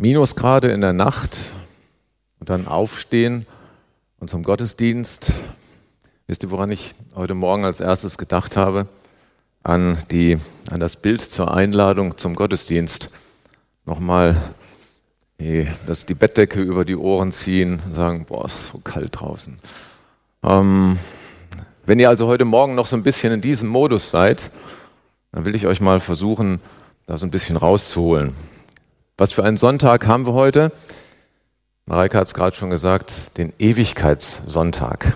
Minusgrade in der Nacht und dann aufstehen und zum Gottesdienst. Wisst ihr, woran ich heute Morgen als erstes gedacht habe? An, die, an das Bild zur Einladung zum Gottesdienst. Nochmal die, das, die Bettdecke über die Ohren ziehen und sagen, boah, ist so kalt draußen. Ähm, wenn ihr also heute Morgen noch so ein bisschen in diesem Modus seid, dann will ich euch mal versuchen, da so ein bisschen rauszuholen. Was für einen Sonntag haben wir heute? Mareike hat es gerade schon gesagt, den Ewigkeitssonntag.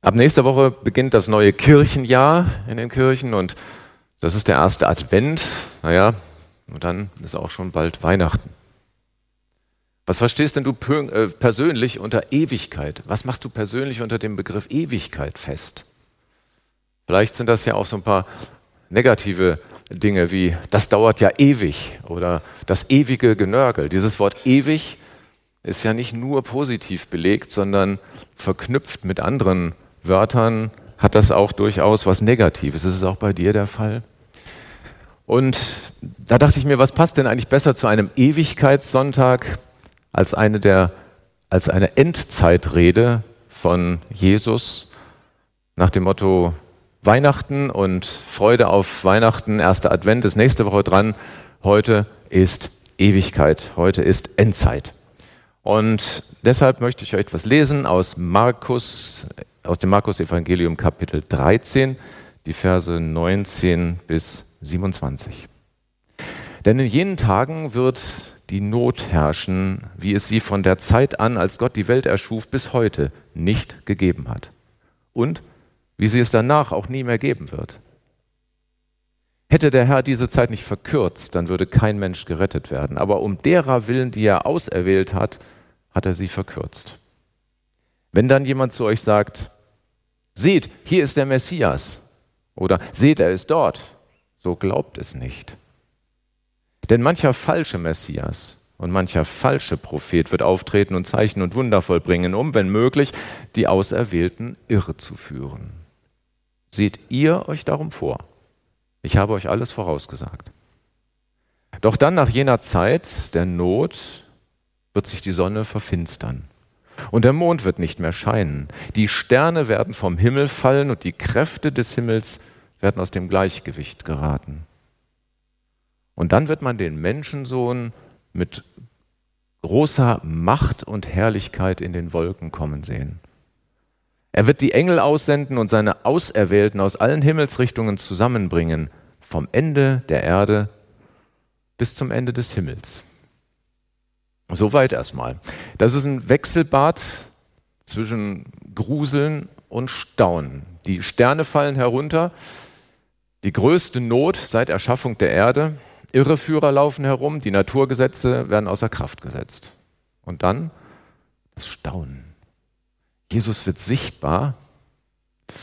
Ab nächster Woche beginnt das neue Kirchenjahr in den Kirchen und das ist der erste Advent. Naja, und dann ist auch schon bald Weihnachten. Was verstehst denn du äh, persönlich unter Ewigkeit? Was machst du persönlich unter dem Begriff Ewigkeit fest? Vielleicht sind das ja auch so ein paar negative Dinge wie das dauert ja ewig oder das ewige Genörgel. Dieses Wort ewig ist ja nicht nur positiv belegt, sondern verknüpft mit anderen Wörtern hat das auch durchaus was Negatives. Ist es auch bei dir der Fall? Und da dachte ich mir, was passt denn eigentlich besser zu einem Ewigkeitssonntag als eine, der, als eine Endzeitrede von Jesus nach dem Motto, Weihnachten und Freude auf Weihnachten. Erster Advent ist nächste Woche dran. Heute ist Ewigkeit. Heute ist Endzeit. Und deshalb möchte ich euch etwas lesen aus Markus, aus dem Markus Evangelium Kapitel 13, die Verse 19 bis 27. Denn in jenen Tagen wird die Not herrschen, wie es sie von der Zeit an, als Gott die Welt erschuf, bis heute nicht gegeben hat. Und wie sie es danach auch nie mehr geben wird. Hätte der Herr diese Zeit nicht verkürzt, dann würde kein Mensch gerettet werden. Aber um derer willen, die er auserwählt hat, hat er sie verkürzt. Wenn dann jemand zu euch sagt, seht, hier ist der Messias, oder seht, er ist dort, so glaubt es nicht. Denn mancher falsche Messias und mancher falsche Prophet wird auftreten und Zeichen und Wunder vollbringen, um, wenn möglich, die Auserwählten irre zu führen. Seht ihr euch darum vor. Ich habe euch alles vorausgesagt. Doch dann nach jener Zeit der Not wird sich die Sonne verfinstern und der Mond wird nicht mehr scheinen. Die Sterne werden vom Himmel fallen und die Kräfte des Himmels werden aus dem Gleichgewicht geraten. Und dann wird man den Menschensohn mit großer Macht und Herrlichkeit in den Wolken kommen sehen. Er wird die Engel aussenden und seine Auserwählten aus allen Himmelsrichtungen zusammenbringen, vom Ende der Erde bis zum Ende des Himmels. Soweit erstmal. Das ist ein Wechselbad zwischen Gruseln und Staunen. Die Sterne fallen herunter, die größte Not seit Erschaffung der Erde, Irreführer laufen herum, die Naturgesetze werden außer Kraft gesetzt. Und dann das Staunen. Jesus wird sichtbar.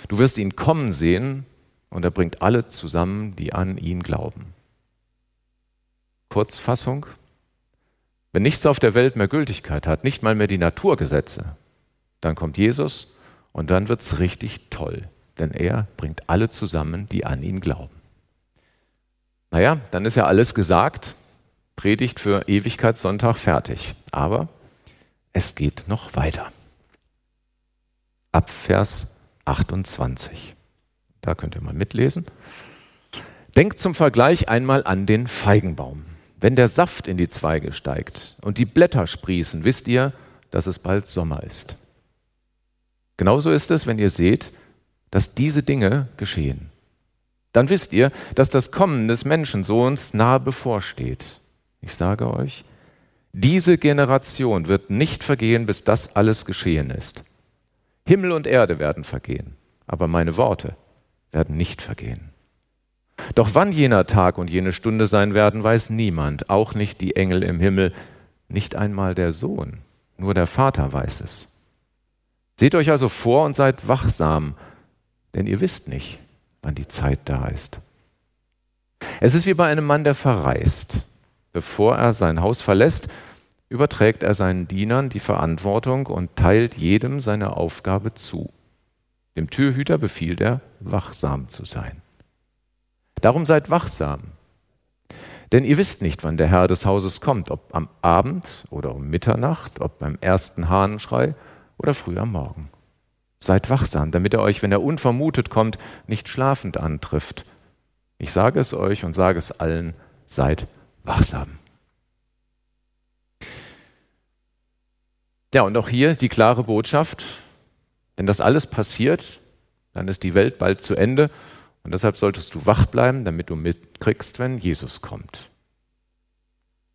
Du wirst ihn kommen sehen und er bringt alle zusammen, die an ihn glauben. Kurzfassung. Wenn nichts auf der Welt mehr Gültigkeit hat, nicht mal mehr die Naturgesetze, dann kommt Jesus und dann wird es richtig toll, denn er bringt alle zusammen, die an ihn glauben. Naja, dann ist ja alles gesagt, Predigt für Ewigkeitssonntag fertig. Aber es geht noch weiter ab Vers 28. Da könnt ihr mal mitlesen. Denkt zum Vergleich einmal an den Feigenbaum. Wenn der Saft in die Zweige steigt und die Blätter sprießen, wisst ihr, dass es bald Sommer ist. Genauso ist es, wenn ihr seht, dass diese Dinge geschehen. Dann wisst ihr, dass das Kommen des Menschensohns nahe bevorsteht. Ich sage euch, diese Generation wird nicht vergehen, bis das alles geschehen ist. Himmel und Erde werden vergehen, aber meine Worte werden nicht vergehen. Doch wann jener Tag und jene Stunde sein werden, weiß niemand, auch nicht die Engel im Himmel, nicht einmal der Sohn, nur der Vater weiß es. Seht euch also vor und seid wachsam, denn ihr wisst nicht, wann die Zeit da ist. Es ist wie bei einem Mann, der verreist. Bevor er sein Haus verlässt, überträgt er seinen Dienern die Verantwortung und teilt jedem seine Aufgabe zu. Dem Türhüter befiehlt er, wachsam zu sein. Darum seid wachsam. Denn ihr wisst nicht, wann der Herr des Hauses kommt, ob am Abend oder um Mitternacht, ob beim ersten Hahnenschrei oder früh am Morgen. Seid wachsam, damit er euch, wenn er unvermutet kommt, nicht schlafend antrifft. Ich sage es euch und sage es allen, seid wachsam. Ja, und auch hier die klare Botschaft, wenn das alles passiert, dann ist die Welt bald zu Ende und deshalb solltest du wach bleiben, damit du mitkriegst, wenn Jesus kommt.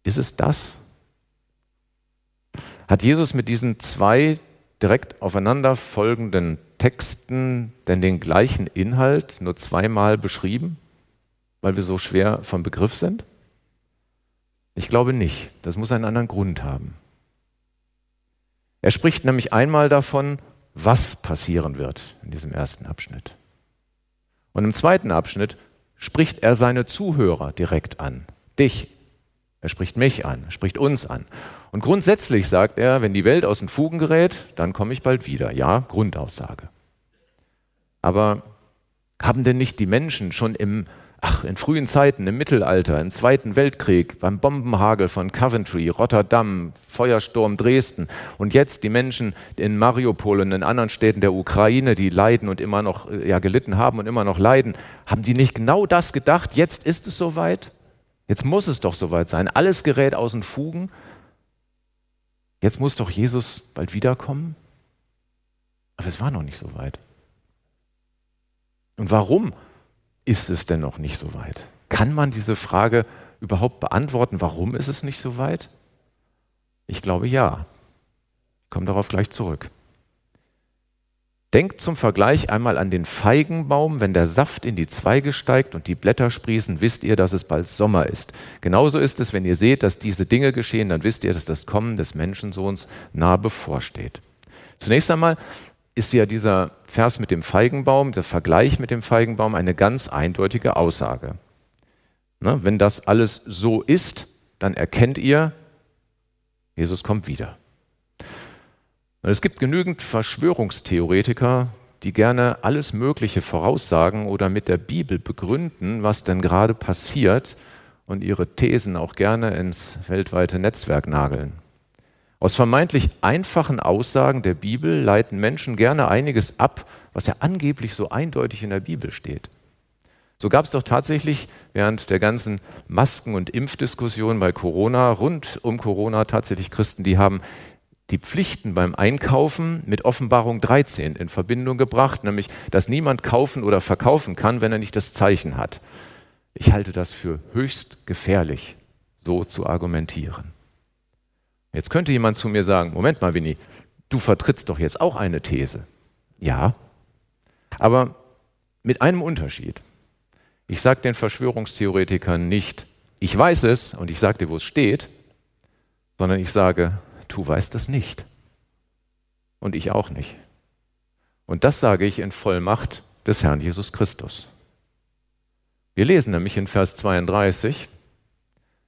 Ist es das? Hat Jesus mit diesen zwei direkt aufeinander folgenden Texten denn den gleichen Inhalt nur zweimal beschrieben, weil wir so schwer vom Begriff sind? Ich glaube nicht. Das muss einen anderen Grund haben. Er spricht nämlich einmal davon, was passieren wird in diesem ersten Abschnitt. Und im zweiten Abschnitt spricht er seine Zuhörer direkt an. Dich. Er spricht mich an, er spricht uns an. Und grundsätzlich sagt er, wenn die Welt aus den Fugen gerät, dann komme ich bald wieder. Ja, Grundaussage. Aber haben denn nicht die Menschen schon im, ach, in frühen Zeiten, im Mittelalter, im Zweiten Weltkrieg, beim Bombenhagel von Coventry, Rotterdam, Feuersturm Dresden und jetzt die Menschen in Mariupol und in anderen Städten der Ukraine, die leiden und immer noch äh, ja, gelitten haben und immer noch leiden, haben die nicht genau das gedacht? Jetzt ist es soweit? Jetzt muss es doch soweit sein. Alles gerät aus den Fugen. Jetzt muss doch Jesus bald wiederkommen? Aber es war noch nicht so weit. Und warum ist es denn noch nicht so weit? Kann man diese Frage überhaupt beantworten? Warum ist es nicht so weit? Ich glaube ja. Ich komme darauf gleich zurück. Denkt zum Vergleich einmal an den Feigenbaum. Wenn der Saft in die Zweige steigt und die Blätter sprießen, wisst ihr, dass es bald Sommer ist. Genauso ist es, wenn ihr seht, dass diese Dinge geschehen, dann wisst ihr, dass das Kommen des Menschensohns nah bevorsteht. Zunächst einmal ist ja dieser Vers mit dem Feigenbaum, der Vergleich mit dem Feigenbaum, eine ganz eindeutige Aussage. Ne, wenn das alles so ist, dann erkennt ihr, Jesus kommt wieder. Und es gibt genügend Verschwörungstheoretiker, die gerne alles Mögliche voraussagen oder mit der Bibel begründen, was denn gerade passiert und ihre Thesen auch gerne ins weltweite Netzwerk nageln. Aus vermeintlich einfachen Aussagen der Bibel leiten Menschen gerne einiges ab, was ja angeblich so eindeutig in der Bibel steht. So gab es doch tatsächlich während der ganzen Masken- und Impfdiskussion bei Corona, rund um Corona tatsächlich Christen, die haben die Pflichten beim Einkaufen mit Offenbarung 13 in Verbindung gebracht, nämlich, dass niemand kaufen oder verkaufen kann, wenn er nicht das Zeichen hat. Ich halte das für höchst gefährlich, so zu argumentieren. Jetzt könnte jemand zu mir sagen, Moment mal, Winnie, du vertrittst doch jetzt auch eine These. Ja, aber mit einem Unterschied. Ich sage den Verschwörungstheoretikern nicht, ich weiß es und ich sage dir, wo es steht, sondern ich sage, Du weißt es nicht. Und ich auch nicht. Und das sage ich in Vollmacht des Herrn Jesus Christus. Wir lesen nämlich in Vers 32,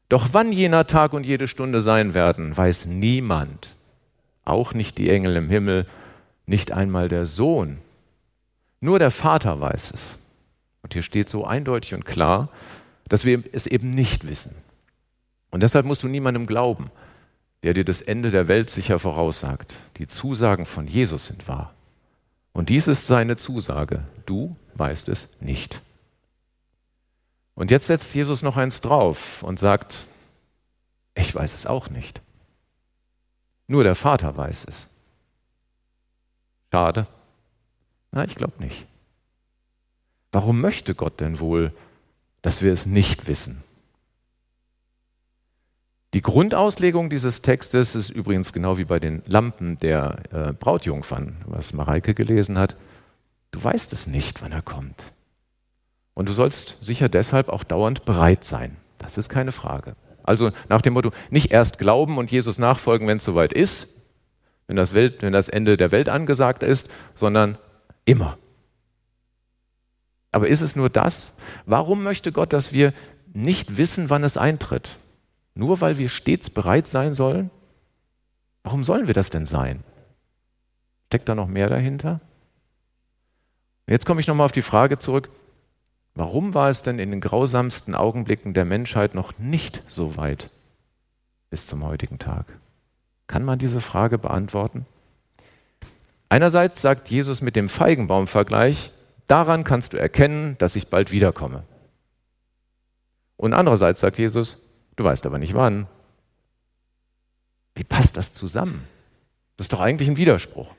doch wann jener Tag und jede Stunde sein werden, weiß niemand, auch nicht die Engel im Himmel, nicht einmal der Sohn. Nur der Vater weiß es. Und hier steht so eindeutig und klar, dass wir es eben nicht wissen. Und deshalb musst du niemandem glauben der dir das Ende der Welt sicher voraussagt. Die Zusagen von Jesus sind wahr. Und dies ist seine Zusage. Du weißt es nicht. Und jetzt setzt Jesus noch eins drauf und sagt, ich weiß es auch nicht. Nur der Vater weiß es. Schade. Na, ich glaube nicht. Warum möchte Gott denn wohl, dass wir es nicht wissen? Die Grundauslegung dieses Textes ist übrigens genau wie bei den Lampen der äh, Brautjungfern, was Mareike gelesen hat. Du weißt es nicht, wann er kommt. Und du sollst sicher deshalb auch dauernd bereit sein. Das ist keine Frage. Also nach dem Motto, nicht erst glauben und Jesus nachfolgen, wenn es soweit ist, wenn das, Welt, wenn das Ende der Welt angesagt ist, sondern immer. Aber ist es nur das? Warum möchte Gott, dass wir nicht wissen, wann es eintritt? Nur weil wir stets bereit sein sollen? Warum sollen wir das denn sein? Steckt da noch mehr dahinter? Jetzt komme ich nochmal auf die Frage zurück, Warum war es denn in den grausamsten Augenblicken der Menschheit noch nicht so weit bis zum heutigen Tag? Kann man diese Frage beantworten? Einerseits sagt Jesus mit dem Feigenbaum-Vergleich, daran kannst du erkennen, dass ich bald wiederkomme. Und andererseits sagt Jesus, du weißt aber nicht wann. Wie passt das zusammen? Das ist doch eigentlich ein Widerspruch.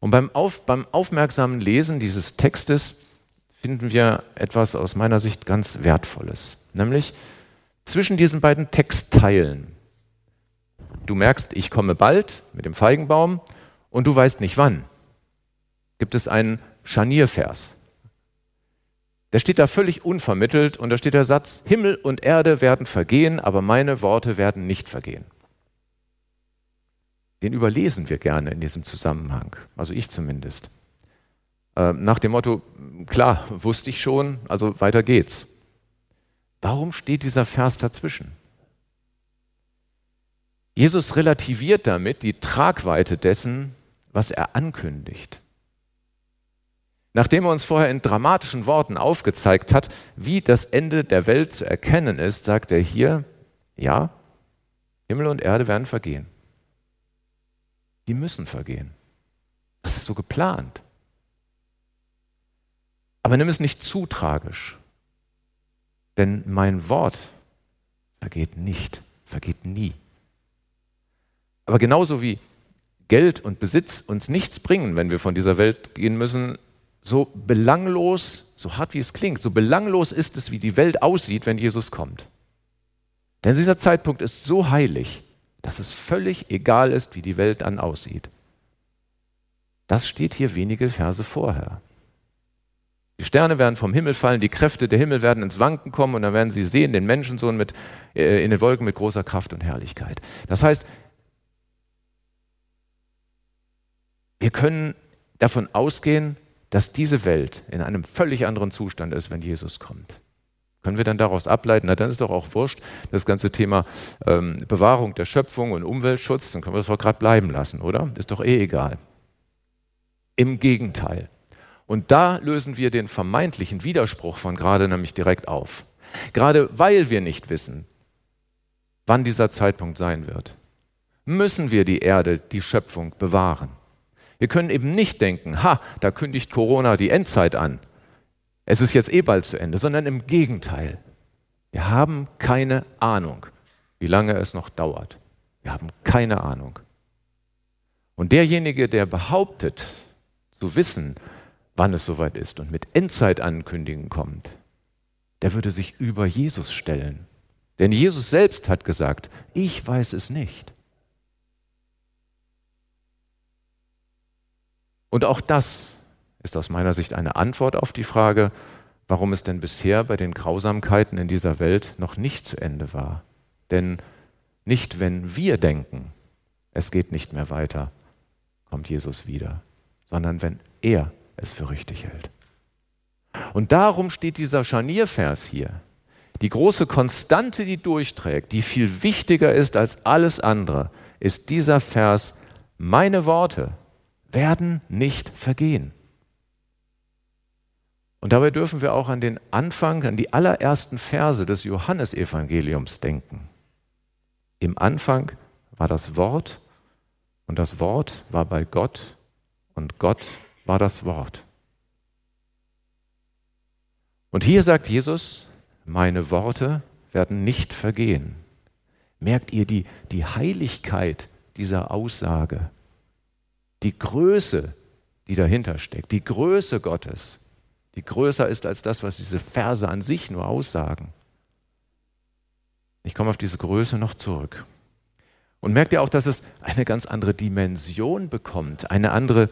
Und beim, auf, beim aufmerksamen Lesen dieses Textes finden wir etwas aus meiner Sicht ganz Wertvolles. Nämlich zwischen diesen beiden Textteilen. Du merkst, ich komme bald mit dem Feigenbaum und du weißt nicht wann. Gibt es einen Scharniervers. Der steht da völlig unvermittelt und da steht der Satz, Himmel und Erde werden vergehen, aber meine Worte werden nicht vergehen. Den überlesen wir gerne in diesem Zusammenhang, also ich zumindest. Äh, nach dem Motto, klar, wusste ich schon, also weiter geht's. Warum steht dieser Vers dazwischen? Jesus relativiert damit die Tragweite dessen, was er ankündigt. Nachdem er uns vorher in dramatischen Worten aufgezeigt hat, wie das Ende der Welt zu erkennen ist, sagt er hier, ja, Himmel und Erde werden vergehen. Die müssen vergehen. Das ist so geplant. Aber nimm es nicht zu tragisch, denn mein Wort vergeht nicht, vergeht nie. Aber genauso wie Geld und Besitz uns nichts bringen, wenn wir von dieser Welt gehen müssen, so belanglos, so hart wie es klingt, so belanglos ist es, wie die Welt aussieht, wenn Jesus kommt. Denn dieser Zeitpunkt ist so heilig, dass es völlig egal ist, wie die Welt dann aussieht. Das steht hier wenige Verse vorher. Die Sterne werden vom Himmel fallen, die Kräfte der Himmel werden ins Wanken kommen und dann werden sie sehen, den Menschensohn mit, äh, in den Wolken mit großer Kraft und Herrlichkeit. Das heißt, wir können davon ausgehen, dass diese Welt in einem völlig anderen Zustand ist, wenn Jesus kommt. Können wir dann daraus ableiten, na dann ist doch auch wurscht, das ganze Thema ähm, Bewahrung der Schöpfung und Umweltschutz, dann können wir das doch gerade bleiben lassen, oder? Ist doch eh egal. Im Gegenteil. Und da lösen wir den vermeintlichen Widerspruch von gerade nämlich direkt auf. Gerade weil wir nicht wissen, wann dieser Zeitpunkt sein wird, müssen wir die Erde, die Schöpfung bewahren. Wir können eben nicht denken, ha, da kündigt Corona die Endzeit an. Es ist jetzt eh bald zu Ende, sondern im Gegenteil. Wir haben keine Ahnung, wie lange es noch dauert. Wir haben keine Ahnung. Und derjenige, der behauptet zu wissen, wann es soweit ist und mit Endzeit-Ankündigungen kommt, der würde sich über Jesus stellen. Denn Jesus selbst hat gesagt, ich weiß es nicht. Und auch das ist aus meiner Sicht eine Antwort auf die Frage, warum es denn bisher bei den Grausamkeiten in dieser Welt noch nicht zu Ende war. Denn nicht wenn wir denken, es geht nicht mehr weiter, kommt Jesus wieder, sondern wenn er es für richtig hält. Und darum steht dieser Scharniervers hier. Die große Konstante, die durchträgt, die viel wichtiger ist als alles andere, ist dieser Vers, meine Worte, werden nicht vergehen. Und dabei dürfen wir auch an den Anfang, an die allerersten Verse des Johannesevangeliums denken. Im Anfang war das Wort und das Wort war bei Gott und Gott war das Wort. Und hier sagt Jesus, meine Worte werden nicht vergehen. Merkt ihr die, die Heiligkeit dieser Aussage? die Größe, die dahinter steckt, die Größe Gottes, die größer ist als das, was diese Verse an sich nur aussagen. Ich komme auf diese Größe noch zurück. Und merkt ihr auch, dass es eine ganz andere Dimension bekommt, eine andere,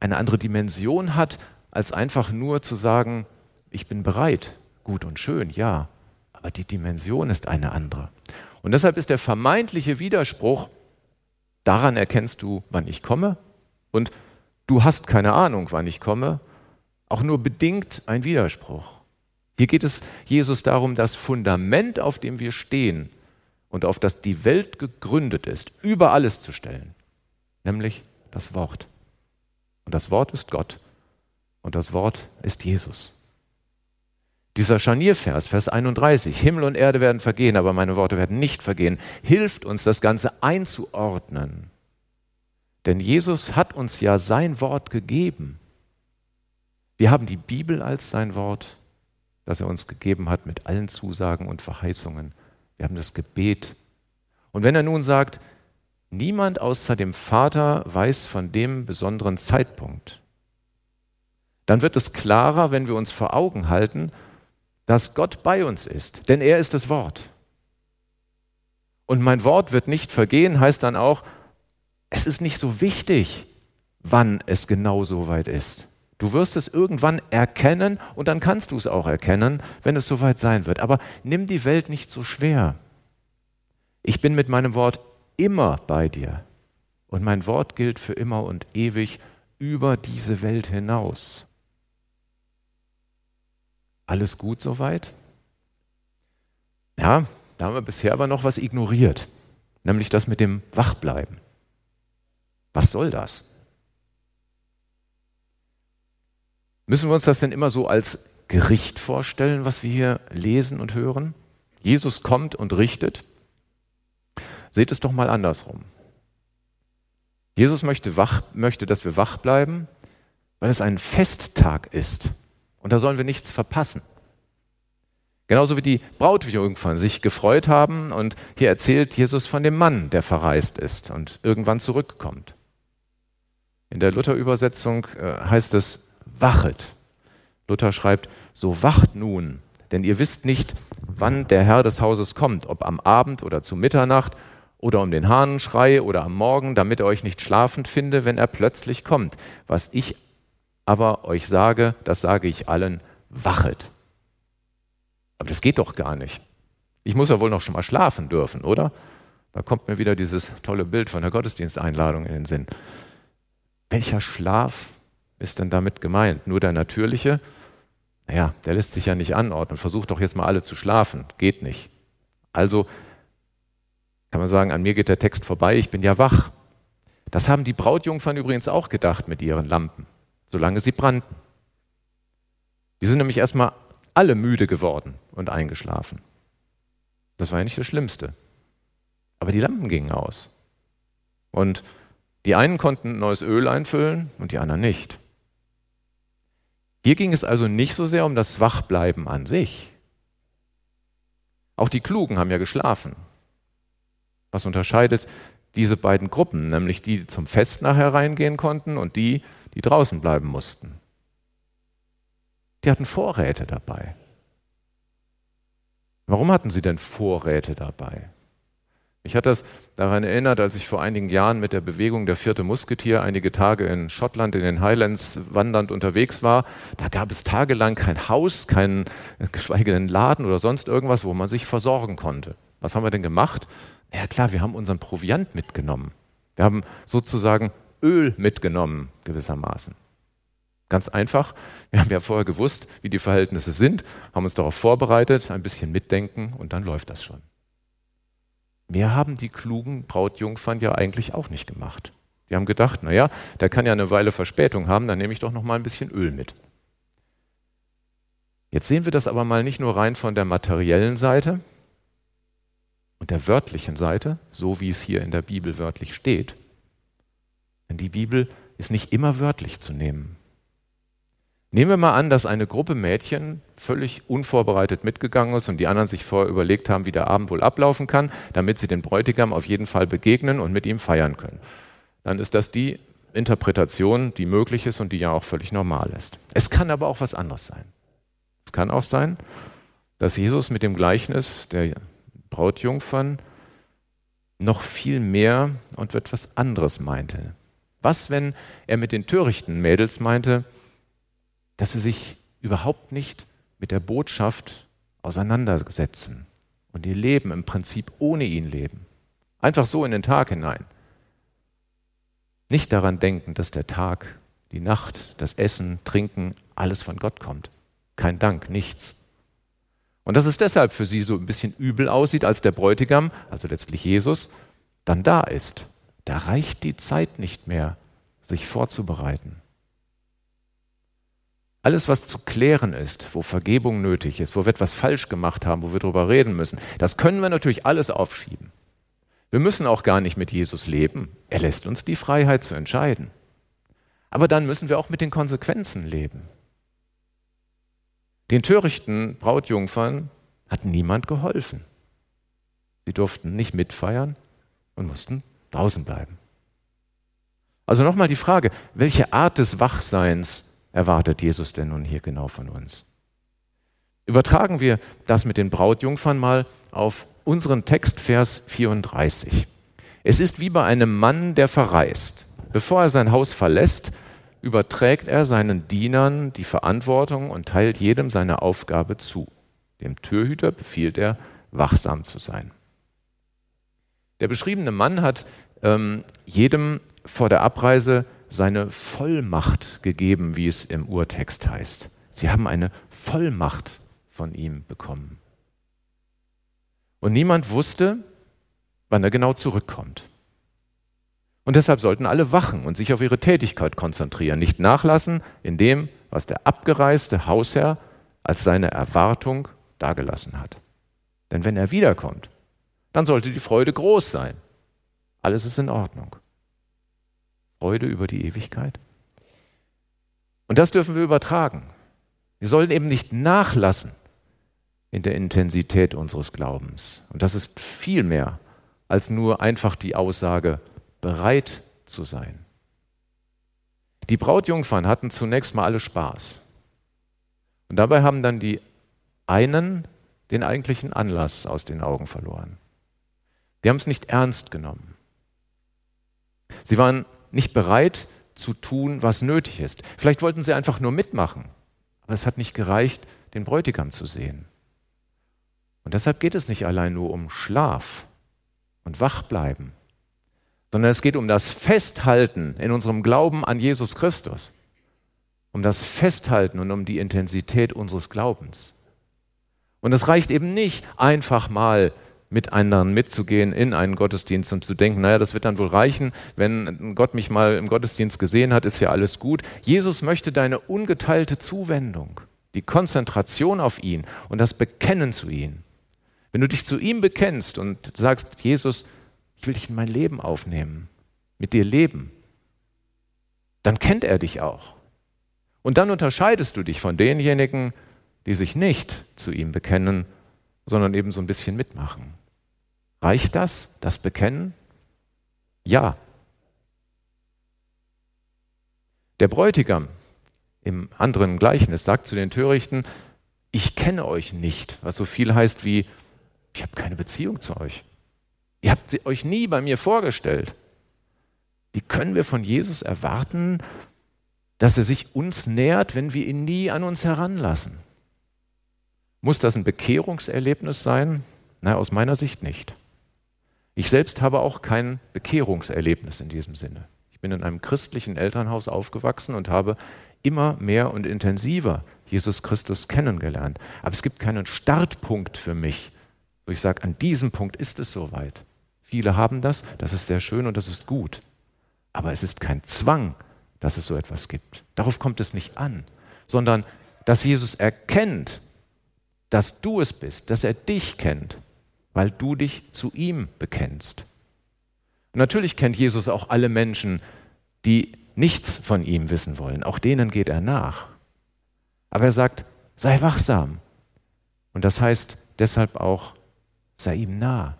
eine andere Dimension hat, als einfach nur zu sagen, ich bin bereit, gut und schön, ja, aber die Dimension ist eine andere. Und deshalb ist der vermeintliche Widerspruch, daran erkennst du, wann ich komme und du hast keine Ahnung, wann ich komme, auch nur bedingt ein Widerspruch. Hier geht es Jesus darum, das Fundament, auf dem wir stehen und auf das die Welt gegründet ist, über alles zu stellen, nämlich das Wort. Und das Wort ist Gott und das Wort ist Jesus. Dieser Scharniervers, Vers 31, Himmel und Erde werden vergehen, aber meine Worte werden nicht vergehen, hilft uns, das Ganze einzuordnen. Denn Jesus hat uns ja sein Wort gegeben. Wir haben die Bibel als sein Wort, das er uns gegeben hat mit allen Zusagen und Verheißungen. Wir haben das Gebet. Und wenn er nun sagt, niemand außer dem Vater weiß von dem besonderen Zeitpunkt, dann wird es klarer, wenn wir uns vor Augen halten, dass Gott bei uns ist, denn er ist das Wort. Und mein Wort wird nicht vergehen, heißt dann auch, es ist nicht so wichtig, wann es genau so weit ist. Du wirst es irgendwann erkennen und dann kannst du es auch erkennen, wenn es soweit sein wird. Aber nimm die Welt nicht so schwer. Ich bin mit meinem Wort immer bei dir und mein Wort gilt für immer und ewig über diese Welt hinaus. Alles gut soweit? Ja, da haben wir bisher aber noch was ignoriert, nämlich das mit dem Wachbleiben. Was soll das? Müssen wir uns das denn immer so als Gericht vorstellen, was wir hier lesen und hören? Jesus kommt und richtet. Seht es doch mal andersrum. Jesus möchte, wach, möchte, dass wir wach bleiben, weil es ein Festtag ist. Und da sollen wir nichts verpassen. Genauso wie die Brautjungfern sich gefreut haben und hier erzählt Jesus von dem Mann, der verreist ist und irgendwann zurückkommt. In der Luther-Übersetzung äh, heißt es, wachet. Luther schreibt, so wacht nun, denn ihr wisst nicht, wann der Herr des Hauses kommt, ob am Abend oder zu Mitternacht oder um den Hahnenschrei oder am Morgen, damit er euch nicht schlafend finde, wenn er plötzlich kommt. Was ich aber euch sage, das sage ich allen, wachet. Aber das geht doch gar nicht. Ich muss ja wohl noch schon mal schlafen dürfen, oder? Da kommt mir wieder dieses tolle Bild von der Gottesdiensteinladung in den Sinn. Welcher Schlaf ist denn damit gemeint? Nur der natürliche? Naja, der lässt sich ja nicht anordnen. Versucht doch jetzt mal alle zu schlafen. Geht nicht. Also kann man sagen, an mir geht der Text vorbei, ich bin ja wach. Das haben die Brautjungfern übrigens auch gedacht mit ihren Lampen solange sie brannten. Die sind nämlich erstmal alle müde geworden und eingeschlafen. Das war ja nicht das Schlimmste. Aber die Lampen gingen aus. Und die einen konnten neues Öl einfüllen und die anderen nicht. Hier ging es also nicht so sehr um das Wachbleiben an sich. Auch die Klugen haben ja geschlafen. Was unterscheidet diese beiden Gruppen, nämlich die, die zum Fest nachher reingehen konnten und die, die draußen bleiben mussten. Die hatten Vorräte dabei. Warum hatten sie denn Vorräte dabei? Mich hat das daran erinnert, als ich vor einigen Jahren mit der Bewegung der vierte Musketier einige Tage in Schottland in den Highlands wandernd unterwegs war. Da gab es tagelang kein Haus, keinen geschweige denn Laden oder sonst irgendwas, wo man sich versorgen konnte. Was haben wir denn gemacht? Ja klar, wir haben unseren Proviant mitgenommen. Wir haben sozusagen Öl mitgenommen, gewissermaßen. Ganz einfach, wir haben ja vorher gewusst, wie die Verhältnisse sind, haben uns darauf vorbereitet, ein bisschen mitdenken und dann läuft das schon. Mehr haben die klugen Brautjungfern ja eigentlich auch nicht gemacht. Die haben gedacht, naja, der kann ja eine Weile Verspätung haben, dann nehme ich doch noch mal ein bisschen Öl mit. Jetzt sehen wir das aber mal nicht nur rein von der materiellen Seite und der wörtlichen Seite, so wie es hier in der Bibel wörtlich steht, denn die Bibel ist nicht immer wörtlich zu nehmen. Nehmen wir mal an, dass eine Gruppe Mädchen völlig unvorbereitet mitgegangen ist und die anderen sich vorher überlegt haben, wie der Abend wohl ablaufen kann, damit sie den Bräutigam auf jeden Fall begegnen und mit ihm feiern können. Dann ist das die Interpretation, die möglich ist und die ja auch völlig normal ist. Es kann aber auch was anderes sein. Es kann auch sein, dass Jesus mit dem Gleichnis der Brautjungfern noch viel mehr und etwas anderes meinte. Was, wenn er mit den törichten Mädels meinte, dass sie sich überhaupt nicht mit der Botschaft auseinandersetzen und ihr Leben im Prinzip ohne ihn leben? Einfach so in den Tag hinein. Nicht daran denken, dass der Tag, die Nacht, das Essen, Trinken, alles von Gott kommt. Kein Dank, nichts. Und dass es deshalb für sie so ein bisschen übel aussieht, als der Bräutigam, also letztlich Jesus, dann da ist. Da reicht die Zeit nicht mehr, sich vorzubereiten. Alles, was zu klären ist, wo Vergebung nötig ist, wo wir etwas falsch gemacht haben, wo wir darüber reden müssen, das können wir natürlich alles aufschieben. Wir müssen auch gar nicht mit Jesus leben. Er lässt uns die Freiheit zu entscheiden. Aber dann müssen wir auch mit den Konsequenzen leben. Den törichten Brautjungfern hat niemand geholfen. Sie durften nicht mitfeiern und mussten draußen bleiben. Also nochmal die Frage, welche Art des Wachseins erwartet Jesus denn nun hier genau von uns? Übertragen wir das mit den Brautjungfern mal auf unseren Text, Vers 34. Es ist wie bei einem Mann, der verreist. Bevor er sein Haus verlässt, überträgt er seinen Dienern die Verantwortung und teilt jedem seine Aufgabe zu. Dem Türhüter befiehlt er, wachsam zu sein. Der beschriebene Mann hat ähm, jedem vor der Abreise seine Vollmacht gegeben, wie es im Urtext heißt. Sie haben eine Vollmacht von ihm bekommen. Und niemand wusste, wann er genau zurückkommt. Und deshalb sollten alle wachen und sich auf ihre Tätigkeit konzentrieren, nicht nachlassen in dem, was der abgereiste Hausherr als seine Erwartung dargelassen hat. Denn wenn er wiederkommt, dann sollte die Freude groß sein. Alles ist in Ordnung. Freude über die Ewigkeit. Und das dürfen wir übertragen. Wir sollen eben nicht nachlassen in der Intensität unseres Glaubens. Und das ist viel mehr als nur einfach die Aussage, bereit zu sein. Die Brautjungfern hatten zunächst mal alle Spaß. Und dabei haben dann die einen den eigentlichen Anlass aus den Augen verloren. Die haben es nicht ernst genommen. Sie waren nicht bereit zu tun, was nötig ist. Vielleicht wollten sie einfach nur mitmachen, aber es hat nicht gereicht, den Bräutigam zu sehen. Und deshalb geht es nicht allein nur um Schlaf und Wachbleiben, sondern es geht um das Festhalten in unserem Glauben an Jesus Christus, um das Festhalten und um die Intensität unseres Glaubens. Und es reicht eben nicht einfach mal mit anderen mitzugehen in einen Gottesdienst und zu denken, naja, das wird dann wohl reichen, wenn Gott mich mal im Gottesdienst gesehen hat, ist ja alles gut. Jesus möchte deine ungeteilte Zuwendung, die Konzentration auf ihn und das Bekennen zu ihm. Wenn du dich zu ihm bekennst und sagst, Jesus, ich will dich in mein Leben aufnehmen, mit dir leben, dann kennt er dich auch. Und dann unterscheidest du dich von denjenigen, die sich nicht zu ihm bekennen sondern eben so ein bisschen mitmachen. Reicht das, das Bekennen? Ja. Der Bräutigam im anderen Gleichnis sagt zu den Törichten, ich kenne euch nicht, was so viel heißt wie, ich habe keine Beziehung zu euch. Ihr habt sie euch nie bei mir vorgestellt. Wie können wir von Jesus erwarten, dass er sich uns nähert, wenn wir ihn nie an uns heranlassen? Muss das ein Bekehrungserlebnis sein? Na, aus meiner Sicht nicht. Ich selbst habe auch kein Bekehrungserlebnis in diesem Sinne. Ich bin in einem christlichen Elternhaus aufgewachsen und habe immer mehr und intensiver Jesus Christus kennengelernt. Aber es gibt keinen Startpunkt für mich, wo ich sage, an diesem Punkt ist es soweit. Viele haben das, das ist sehr schön und das ist gut. Aber es ist kein Zwang, dass es so etwas gibt. Darauf kommt es nicht an, sondern dass Jesus erkennt, dass du es bist, dass er dich kennt, weil du dich zu ihm bekennst. Und natürlich kennt Jesus auch alle Menschen, die nichts von ihm wissen wollen. Auch denen geht er nach. Aber er sagt, sei wachsam. Und das heißt deshalb auch, sei ihm nah.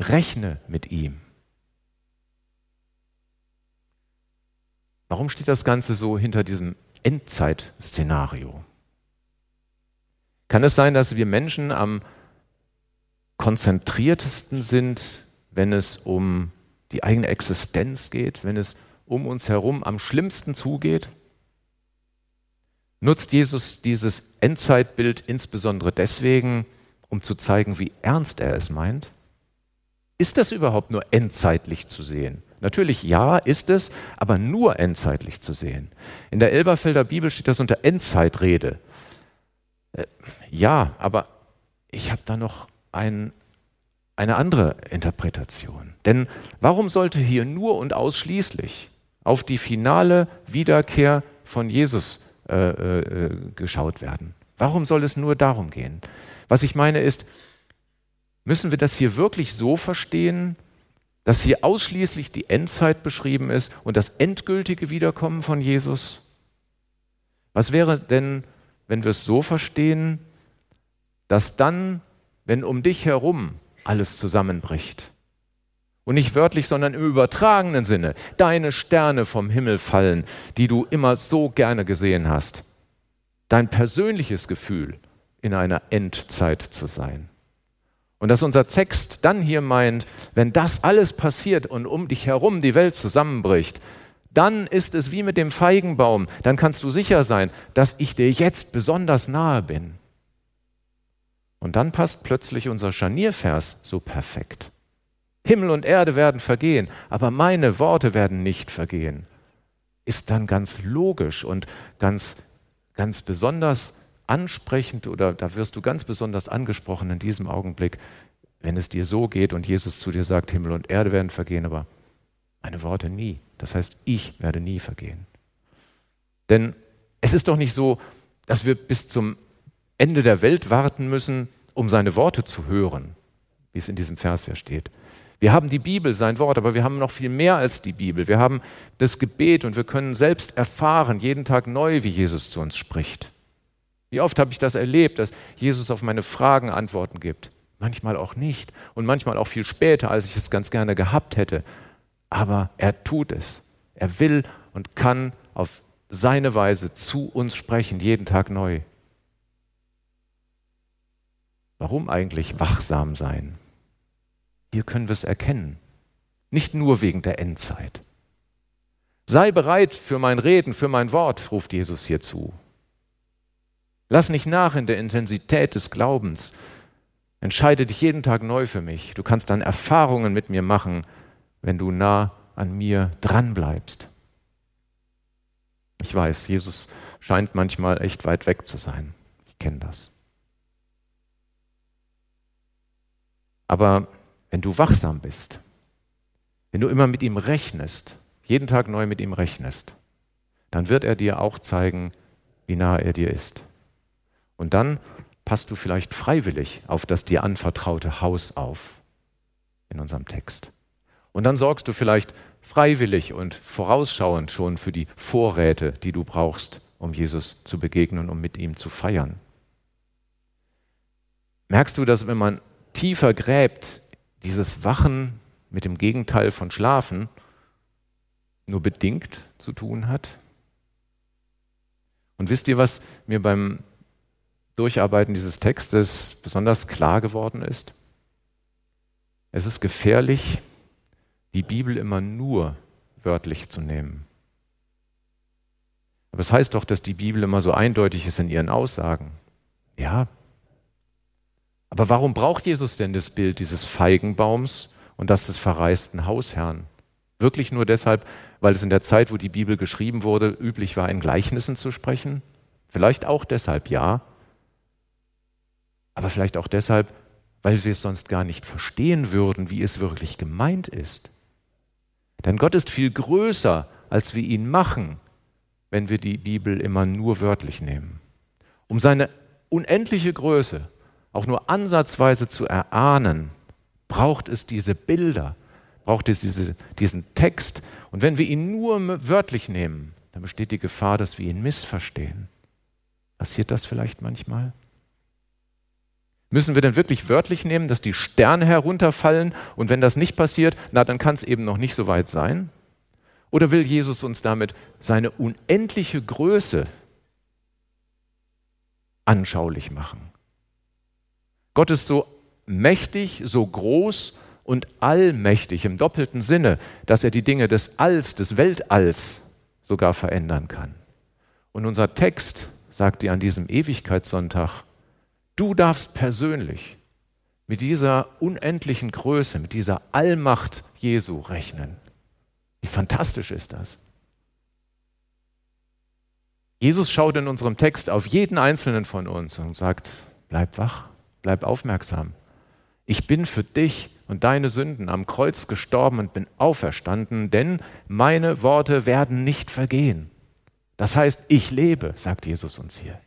Rechne mit ihm. Warum steht das Ganze so hinter diesem Endzeitszenario? Kann es sein, dass wir Menschen am konzentriertesten sind, wenn es um die eigene Existenz geht, wenn es um uns herum am schlimmsten zugeht? Nutzt Jesus dieses Endzeitbild insbesondere deswegen, um zu zeigen, wie ernst er es meint? Ist das überhaupt nur endzeitlich zu sehen? Natürlich ja, ist es, aber nur endzeitlich zu sehen. In der Elberfelder Bibel steht das unter Endzeitrede. Äh, ja, aber ich habe da noch ein, eine andere Interpretation. Denn warum sollte hier nur und ausschließlich auf die finale Wiederkehr von Jesus äh, äh, geschaut werden? Warum soll es nur darum gehen? Was ich meine ist, müssen wir das hier wirklich so verstehen, dass hier ausschließlich die Endzeit beschrieben ist und das endgültige Wiederkommen von Jesus? Was wäre denn, wenn wir es so verstehen, dass dann, wenn um dich herum alles zusammenbricht, und nicht wörtlich, sondern im übertragenen Sinne, deine Sterne vom Himmel fallen, die du immer so gerne gesehen hast, dein persönliches Gefühl in einer Endzeit zu sein. Und dass unser Text dann hier meint, wenn das alles passiert und um dich herum die Welt zusammenbricht, dann ist es wie mit dem Feigenbaum, dann kannst du sicher sein, dass ich dir jetzt besonders nahe bin. Und dann passt plötzlich unser Scharniervers so perfekt. Himmel und Erde werden vergehen, aber meine Worte werden nicht vergehen. Ist dann ganz logisch und ganz, ganz besonders ansprechend oder da wirst du ganz besonders angesprochen in diesem Augenblick, wenn es dir so geht und Jesus zu dir sagt, Himmel und Erde werden vergehen, aber meine Worte nie. Das heißt, ich werde nie vergehen. Denn es ist doch nicht so, dass wir bis zum Ende der Welt warten müssen, um seine Worte zu hören, wie es in diesem Vers ja steht. Wir haben die Bibel, sein Wort, aber wir haben noch viel mehr als die Bibel. Wir haben das Gebet und wir können selbst erfahren, jeden Tag neu, wie Jesus zu uns spricht. Wie oft habe ich das erlebt, dass Jesus auf meine Fragen Antworten gibt? Manchmal auch nicht und manchmal auch viel später, als ich es ganz gerne gehabt hätte. Aber er tut es. Er will und kann auf seine Weise zu uns sprechen, jeden Tag neu. Warum eigentlich wachsam sein? Hier können wir es erkennen. Nicht nur wegen der Endzeit. Sei bereit für mein Reden, für mein Wort, ruft Jesus hier zu. Lass nicht nach in der Intensität des Glaubens. Entscheide dich jeden Tag neu für mich. Du kannst dann Erfahrungen mit mir machen, wenn du nah an mir dran bleibst. Ich weiß, Jesus scheint manchmal echt weit weg zu sein. Ich kenne das. Aber wenn du wachsam bist, wenn du immer mit ihm rechnest, jeden Tag neu mit ihm rechnest, dann wird er dir auch zeigen, wie nah er dir ist. Und dann passt du vielleicht freiwillig auf das dir anvertraute Haus auf in unserem Text. Und dann sorgst du vielleicht freiwillig und vorausschauend schon für die Vorräte, die du brauchst, um Jesus zu begegnen und um mit ihm zu feiern. Merkst du, dass wenn man tiefer gräbt dieses Wachen mit dem Gegenteil von Schlafen nur bedingt zu tun hat? Und wisst ihr, was mir beim Durcharbeiten dieses Textes besonders klar geworden ist? Es ist gefährlich, die Bibel immer nur wörtlich zu nehmen. Aber es heißt doch, dass die Bibel immer so eindeutig ist in ihren Aussagen. Ja, aber warum braucht Jesus denn das Bild dieses Feigenbaums und das des verreisten Hausherrn? Wirklich nur deshalb, weil es in der Zeit, wo die Bibel geschrieben wurde, üblich war, in Gleichnissen zu sprechen? Vielleicht auch deshalb, ja. Aber vielleicht auch deshalb, weil wir es sonst gar nicht verstehen würden, wie es wirklich gemeint ist. Denn Gott ist viel größer, als wir ihn machen, wenn wir die Bibel immer nur wörtlich nehmen. Um seine unendliche Größe auch nur ansatzweise zu erahnen, braucht es diese Bilder, braucht es diese, diesen Text. Und wenn wir ihn nur wörtlich nehmen, dann besteht die Gefahr, dass wir ihn missverstehen. Passiert das vielleicht manchmal? Müssen wir denn wirklich wörtlich nehmen, dass die Sterne herunterfallen und wenn das nicht passiert, na dann kann es eben noch nicht so weit sein? Oder will Jesus uns damit seine unendliche Größe anschaulich machen? Gott ist so mächtig, so groß und allmächtig im doppelten Sinne, dass er die Dinge des Alls, des Weltalls sogar verändern kann. Und unser Text sagt dir an diesem Ewigkeitssonntag, du darfst persönlich mit dieser unendlichen Größe, mit dieser Allmacht Jesu rechnen. Wie fantastisch ist das? Jesus schaut in unserem Text auf jeden einzelnen von uns und sagt, bleib wach, Bleib aufmerksam. Ich bin für dich und deine Sünden am Kreuz gestorben und bin auferstanden, denn meine Worte werden nicht vergehen. Das heißt, ich lebe, sagt Jesus uns hier.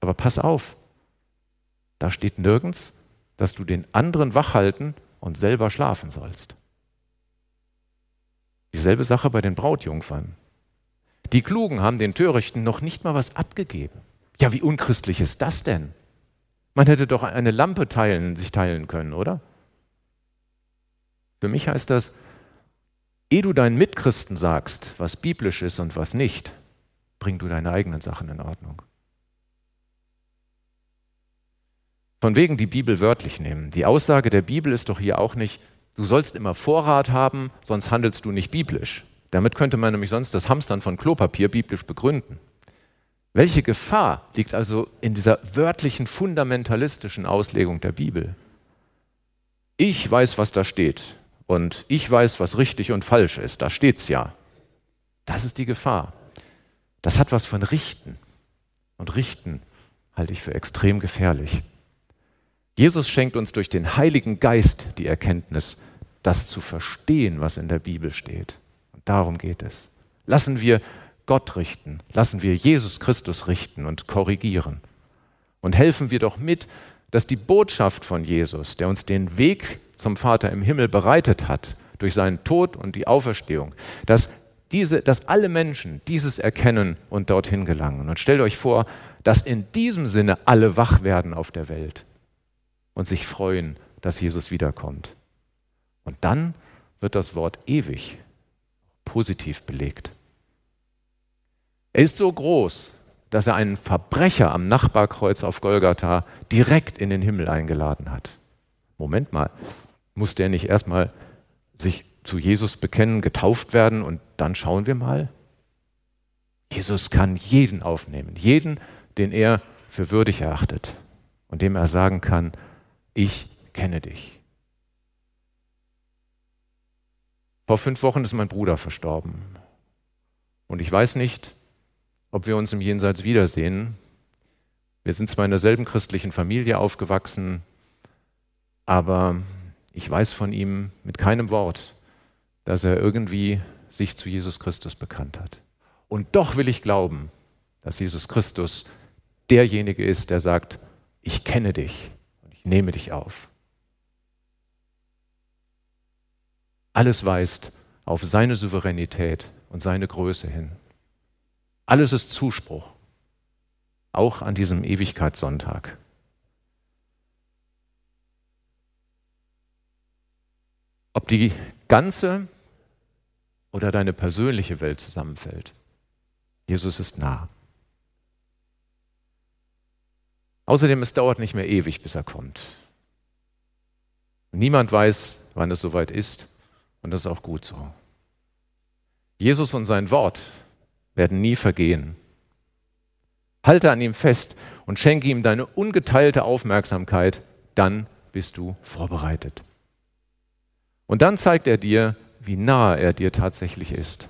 Aber pass auf, da steht nirgends, dass du den anderen wachhalten und selber schlafen sollst. Dieselbe Sache bei den Brautjungfern. Die Klugen haben den Törichten noch nicht mal was abgegeben. Ja, wie unchristlich ist das denn? Man hätte doch eine Lampe teilen, sich teilen können, oder? Für mich heißt das, ehe du deinen Mitchristen sagst, was biblisch ist und was nicht, bring du deine eigenen Sachen in Ordnung. Von wegen die Bibel wörtlich nehmen. Die Aussage der Bibel ist doch hier auch nicht, du sollst immer Vorrat haben, sonst handelst du nicht biblisch. Damit könnte man nämlich sonst das Hamstern von Klopapier biblisch begründen. Welche Gefahr liegt also in dieser wörtlichen, fundamentalistischen Auslegung der Bibel? Ich weiß, was da steht und ich weiß, was richtig und falsch ist. Da steht's ja. Das ist die Gefahr. Das hat was von Richten. Und Richten halte ich für extrem gefährlich. Jesus schenkt uns durch den Heiligen Geist die Erkenntnis, das zu verstehen, was in der Bibel steht. Und darum geht es. Lassen wir Gott richten, lassen wir Jesus Christus richten und korrigieren. Und helfen wir doch mit, dass die Botschaft von Jesus, der uns den Weg zum Vater im Himmel bereitet hat, durch seinen Tod und die Auferstehung, dass, diese, dass alle Menschen dieses erkennen und dorthin gelangen. Und stellt euch vor, dass in diesem Sinne alle wach werden auf der Welt und sich freuen, dass Jesus wiederkommt. Und dann wird das Wort ewig positiv belegt. Er ist so groß, dass er einen Verbrecher am Nachbarkreuz auf Golgatha direkt in den Himmel eingeladen hat. Moment mal, muss der nicht erstmal sich zu Jesus bekennen, getauft werden und dann schauen wir mal? Jesus kann jeden aufnehmen, jeden, den er für würdig erachtet und dem er sagen kann, ich kenne dich. Vor fünf Wochen ist mein Bruder verstorben. Und ich weiß nicht, ob wir uns im Jenseits wiedersehen. Wir sind zwar in derselben christlichen Familie aufgewachsen, aber ich weiß von ihm mit keinem Wort, dass er irgendwie sich zu Jesus Christus bekannt hat. Und doch will ich glauben, dass Jesus Christus derjenige ist, der sagt, ich kenne dich ich nehme dich auf. Alles weist auf seine Souveränität und seine Größe hin. Alles ist Zuspruch, auch an diesem Ewigkeitssonntag. Ob die ganze oder deine persönliche Welt zusammenfällt, Jesus ist nah. Außerdem, es dauert nicht mehr ewig, bis er kommt. Niemand weiß, wann es soweit ist, und das ist auch gut so. Jesus und sein Wort werden nie vergehen. Halte an ihm fest und schenke ihm deine ungeteilte Aufmerksamkeit, dann bist du vorbereitet. Und dann zeigt er dir, wie nahe er dir tatsächlich ist.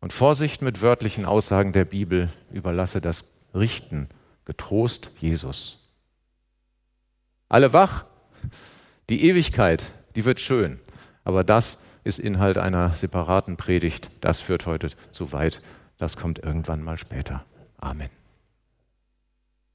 Und Vorsicht mit wörtlichen Aussagen der Bibel, überlasse das Richten getrost Jesus. Alle wach, die Ewigkeit, die wird schön, aber das ist Inhalt einer separaten Predigt. Das führt heute zu weit. Das kommt irgendwann mal später. Amen.